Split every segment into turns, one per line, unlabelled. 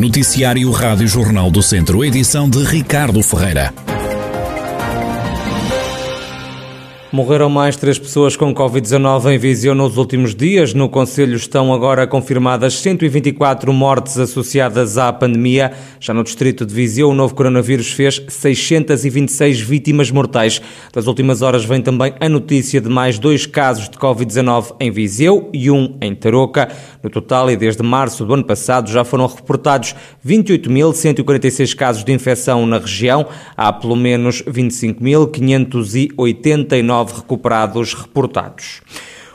Noticiário Rádio Jornal do Centro, edição de Ricardo Ferreira.
Morreram mais três pessoas com Covid-19 em Viseu nos últimos dias. No Conselho estão agora confirmadas 124 mortes associadas à pandemia. Já no distrito de Viseu, o novo coronavírus fez 626 vítimas mortais. Das últimas horas vem também a notícia de mais dois casos de Covid-19 em Viseu e um em Tarouca. No total, e desde março do ano passado, já foram reportados 28.146 casos de infecção na região. Há pelo menos 25.589 recuperados reportados.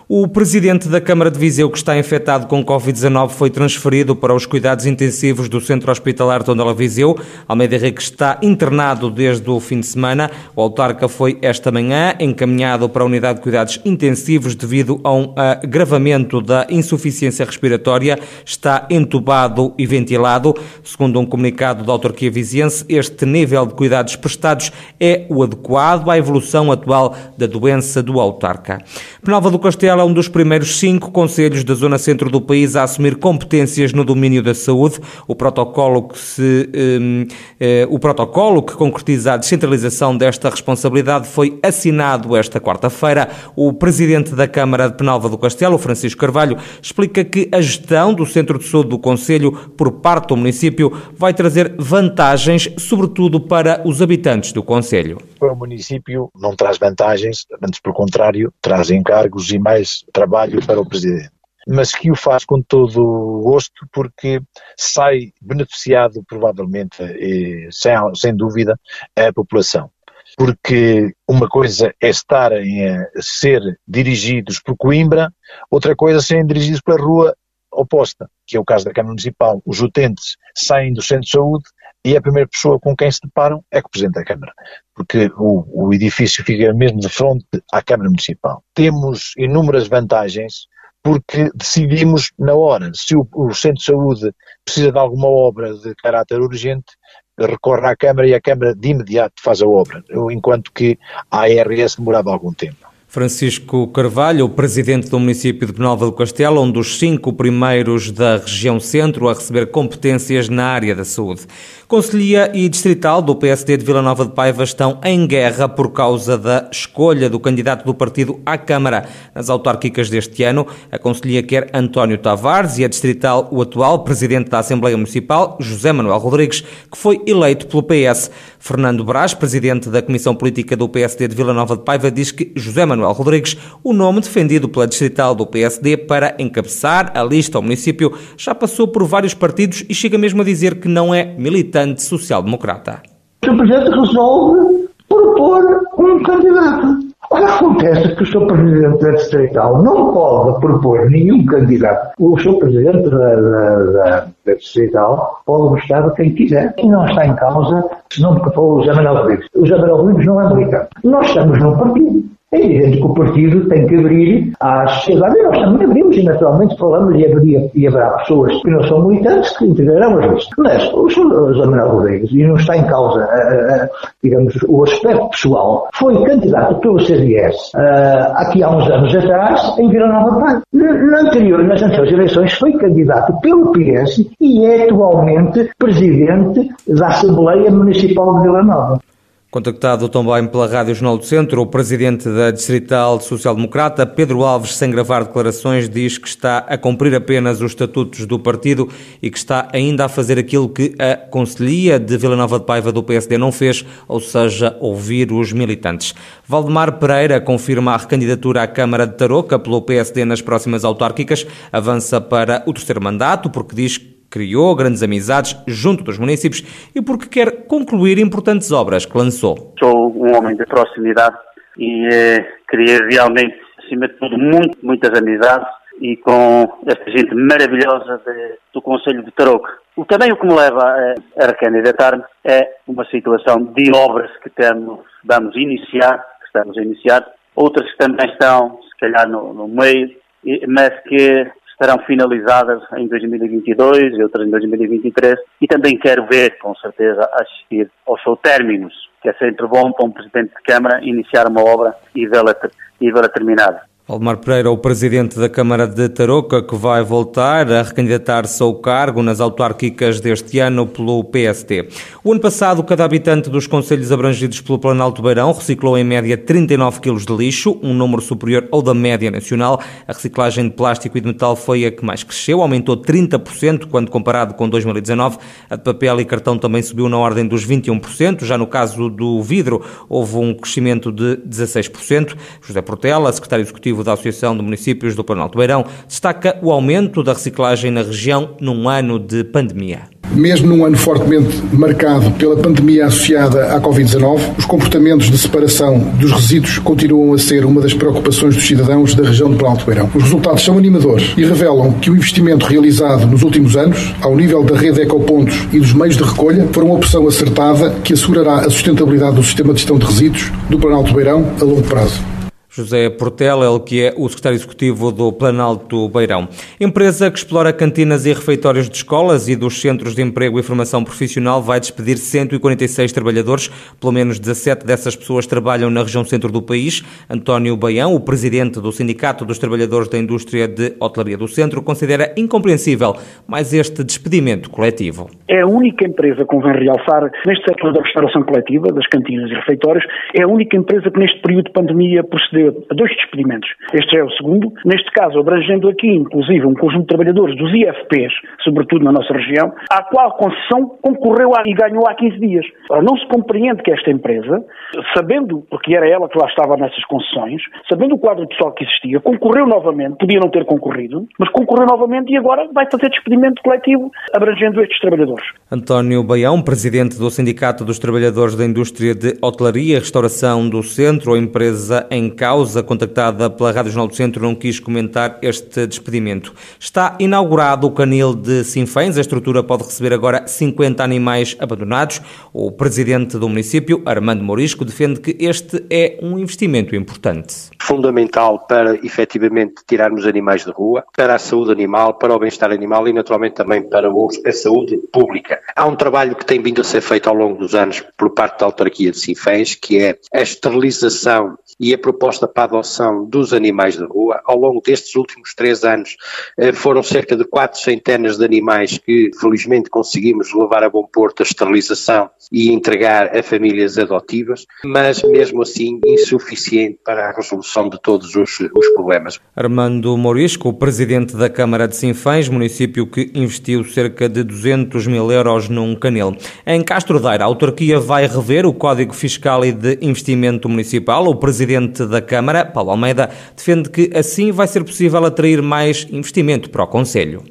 O presidente da Câmara de Viseu, que está infectado com Covid-19, foi transferido para os cuidados intensivos do Centro Hospitalar Tondela Viseu. Almeida Henrique está internado desde o fim de semana. O autarca foi esta manhã encaminhado para a unidade de cuidados intensivos devido a um agravamento da insuficiência respiratória. Está entubado e ventilado. Segundo um comunicado da autarquia viziense, este nível de cuidados prestados é o adequado à evolução atual da doença do autarca. Penalva do Castelo é um dos primeiros cinco conselhos da zona centro do país a assumir competências no domínio da saúde. O protocolo que, se, um, eh, o protocolo que concretiza a descentralização desta responsabilidade foi assinado esta quarta-feira. O presidente da Câmara de Penalva do Castelo, Francisco Carvalho, explica que a gestão do centro de saúde do Conselho por parte do município vai trazer vantagens, sobretudo para os habitantes do Conselho.
Para o município não traz vantagens, antes pelo contrário, traz encargos e mais trabalho para o Presidente. Mas que o faz com todo o gosto, porque sai beneficiado, provavelmente, e, sem, sem dúvida, a população porque uma coisa é estarem a ser dirigidos por Coimbra, outra coisa é serem dirigidos pela rua oposta, que é o caso da Câmara Municipal. Os utentes saem do centro de saúde e a primeira pessoa com quem se deparam é com o Presidente da Câmara, porque o, o edifício fica mesmo de frente à Câmara Municipal. Temos inúmeras vantagens porque decidimos na hora, se o, o Centro de Saúde precisa de alguma obra de caráter urgente, recorre à Câmara e a Câmara de imediato faz a obra, enquanto que a ARS demorava algum tempo.
Francisco Carvalho, o presidente do município de Penalva do Castelo, um dos cinco primeiros da região centro a receber competências na área da saúde. Conselhia e Distrital do PSD de Vila Nova de Paiva estão em guerra por causa da escolha do candidato do partido à Câmara. Nas autárquicas deste ano, a Conselhia quer António Tavares e a Distrital o atual presidente da Assembleia Municipal, José Manuel Rodrigues, que foi eleito pelo PS. Fernando Brás, presidente da Comissão Política do PSD de Vila Nova de Paiva, diz que José Manuel Rodrigues, o nome defendido pela Distrital do PSD para encabeçar a lista ao município, já passou por vários partidos e chega mesmo a dizer que não é militante social-democrata.
O Presidente resolve propor um candidato. Ora, acontece que o Sr. Presidente da Distrital não pode propor nenhum candidato. O Sr. Presidente da, da, da, da Distrital pode gostar de quem quiser. E não está em causa, se não porque foi o José Manuel Rodrigues. O José Manuel Rodrigues não é militante. Nós estamos num partido. É evidente que o partido tem que abrir à sociedade, e nós também abrimos, e naturalmente falamos, e, haveria, e haverá pessoas que não são militantes que integrarão as listas. Mas o Sr. José Manuel Rodrigues, e não está em causa, uh, uh, digamos, o aspecto pessoal, foi candidato pelo CDS uh, aqui há uns anos atrás em Vila Nova Pai. Na anterior, nas anteriores eleições foi candidato pelo PS e é atualmente presidente da Assembleia Municipal de Vila Nova.
Contactado também pela Rádio Jornal do Centro, o presidente da Distrital Social Democrata, Pedro Alves, sem gravar declarações, diz que está a cumprir apenas os estatutos do partido e que está ainda a fazer aquilo que a Conselhia de Vila Nova de Paiva do PSD não fez, ou seja, ouvir os militantes. Valdemar Pereira confirma a recandidatura à Câmara de Tarouca pelo PSD nas próximas autárquicas, avança para o terceiro mandato, porque diz que criou grandes amizades junto dos municípios e porque quer concluir importantes obras que lançou.
Sou um homem de proximidade e eh, realmente, acima de tudo, muito, muitas amizades e com esta gente maravilhosa de, do Conselho de Tarouca. O, também o que me leva a, a recandidatar-me é uma situação de obras que temos, vamos iniciar, que estamos a iniciar, outras que também estão, se calhar, no, no meio, mas que estarão finalizadas em 2022 e outras em 2023 e também quero ver, com certeza, assistir aos seus términos, que é sempre bom para um Presidente de Câmara iniciar uma obra e vê-la, e vê-la terminada.
Valdemar Pereira, o presidente da Câmara de Tarouca, que vai voltar a recandidatar-se ao cargo nas autárquicas deste ano pelo PST. O ano passado, cada habitante dos conselhos abrangidos pelo Planalto Beirão reciclou em média 39 kg de lixo, um número superior ao da média nacional. A reciclagem de plástico e de metal foi a que mais cresceu, aumentou 30% quando comparado com 2019. A de papel e cartão também subiu na ordem dos 21%. Já no caso do vidro, houve um crescimento de 16%. José Portela, secretário executivo executivo da Associação de Municípios do Planalto Beirão, destaca o aumento da reciclagem na região num ano de pandemia.
Mesmo num ano fortemente marcado pela pandemia associada à Covid-19, os comportamentos de separação dos resíduos continuam a ser uma das preocupações dos cidadãos da região do Planalto Beirão. Os resultados são animadores e revelam que o investimento realizado nos últimos anos, ao nível da rede Ecopontos e dos meios de recolha, foi uma opção acertada que assegurará a sustentabilidade do sistema de gestão de resíduos do Planalto Beirão a longo prazo.
José Portela, ele que é o secretário executivo do Planalto Beirão. Empresa que explora cantinas e refeitórios de escolas e dos centros de emprego e formação profissional vai despedir 146 trabalhadores. Pelo menos 17 dessas pessoas trabalham na região centro do país. António Baião, o presidente do Sindicato dos Trabalhadores da Indústria de Hotelaria do Centro, considera incompreensível mais este despedimento coletivo.
É a única empresa, convém realçar, neste setor da restauração coletiva, das cantinas e refeitórios, é a única empresa que neste período de pandemia procedeu a dois despedimentos. Este é o segundo, neste caso abrangendo aqui, inclusive, um conjunto de trabalhadores dos IFPs, sobretudo na nossa região, à qual a concessão concorreu e ganhou há 15 dias. Ora, não se compreende que esta empresa, sabendo, porque era ela que lá estava nessas concessões, sabendo o quadro pessoal que existia, concorreu novamente, podia não ter concorrido, mas concorreu novamente e agora vai fazer despedimento coletivo abrangendo estes trabalhadores.
António Baião, presidente do Sindicato dos Trabalhadores da Indústria de Hotelaria e Restauração do Centro, a empresa em causa causa, contactada pela Rádio Jornal do Centro, não quis comentar este despedimento. Está inaugurado o canil de Sinfãs. A estrutura pode receber agora 50 animais abandonados. O presidente do município, Armando Morisco, defende que este é um investimento importante.
Fundamental para, efetivamente, tirarmos animais de rua, para a saúde animal, para o bem-estar animal e, naturalmente, também para a saúde pública. Há um trabalho que tem vindo a ser feito ao longo dos anos por parte da autarquia de Sinfãs, que é a esterilização e a proposta para a adoção dos animais de rua. Ao longo destes últimos três anos eh, foram cerca de quatro centenas de animais que felizmente conseguimos levar a bom porto a esterilização e entregar a famílias adotivas, mas mesmo assim insuficiente para a resolução de todos os, os problemas.
Armando Morisco, presidente da Câmara de Sinfãs, município que investiu cerca de 200 mil euros num canil. Em Castro Daire, a autarquia vai rever o Código Fiscal e de Investimento Municipal. O presidente da Câmara, Paulo Almeida, defende que assim vai ser possível atrair mais investimento para o Conselho.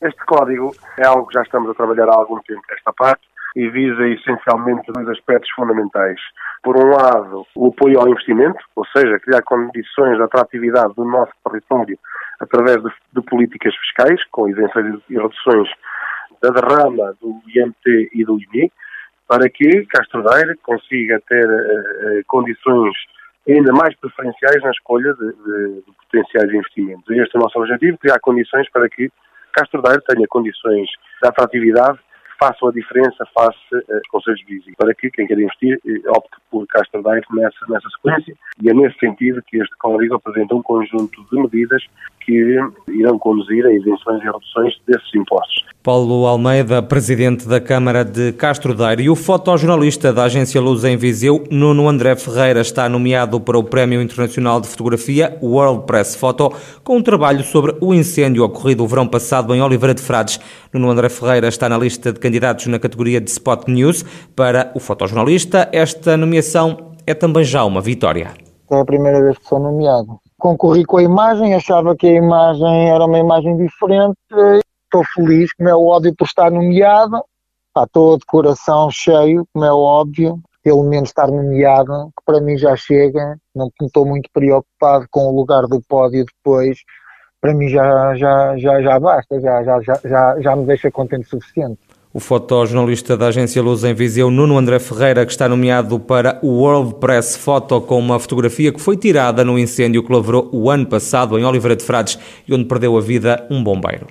Este código é algo que já estamos a trabalhar há algum tempo esta parte e visa essencialmente dois aspectos fundamentais. Por um lado, o apoio ao investimento, ou seja, criar condições de atratividade do nosso território através de, de políticas fiscais, com isenções e reduções da derrama do IMT e do IMI, para que Castro Daire consiga ter uh, condições ainda mais preferenciais na escolha de, de, de potenciais investimentos. Este é o nosso objetivo, criar condições para que Castro Daire tenha condições de atratividade que façam a diferença face aos conselhos vizinhos, para que quem quer investir eh, opte por Castro Daire nessa, nessa sequência e é nesse sentido que este código apresenta um conjunto de medidas que irão conduzir a isenções e reduções desses impostos.
Paulo Almeida, presidente da Câmara de Castro Daire, e o fotojornalista da agência Luz em Viseu, Nuno André Ferreira, está nomeado para o Prémio Internacional de Fotografia World Press Photo, com um trabalho sobre o incêndio ocorrido o verão passado em Oliveira de Frades. Nuno André Ferreira está na lista de candidatos na categoria de Spot News. Para o fotojornalista, esta nomeação é também já uma vitória.
É a primeira vez que sou nomeado concorri com a imagem, achava que a imagem era uma imagem diferente. Estou feliz, como é óbvio, por estar nomeado. estou de coração cheio, como é óbvio, pelo menos estar nomeado, que para mim já chega. Não estou muito preocupado com o lugar do pódio depois. Para mim já, já, já, já basta, já, já, já, já me deixa contente o suficiente.
O fotojornalista da agência Luz em Viseu, Nuno André Ferreira, que está nomeado para o World Press Photo com uma fotografia que foi tirada no incêndio que lavrou o ano passado em Oliveira de Frades e onde perdeu a vida um bombeiro.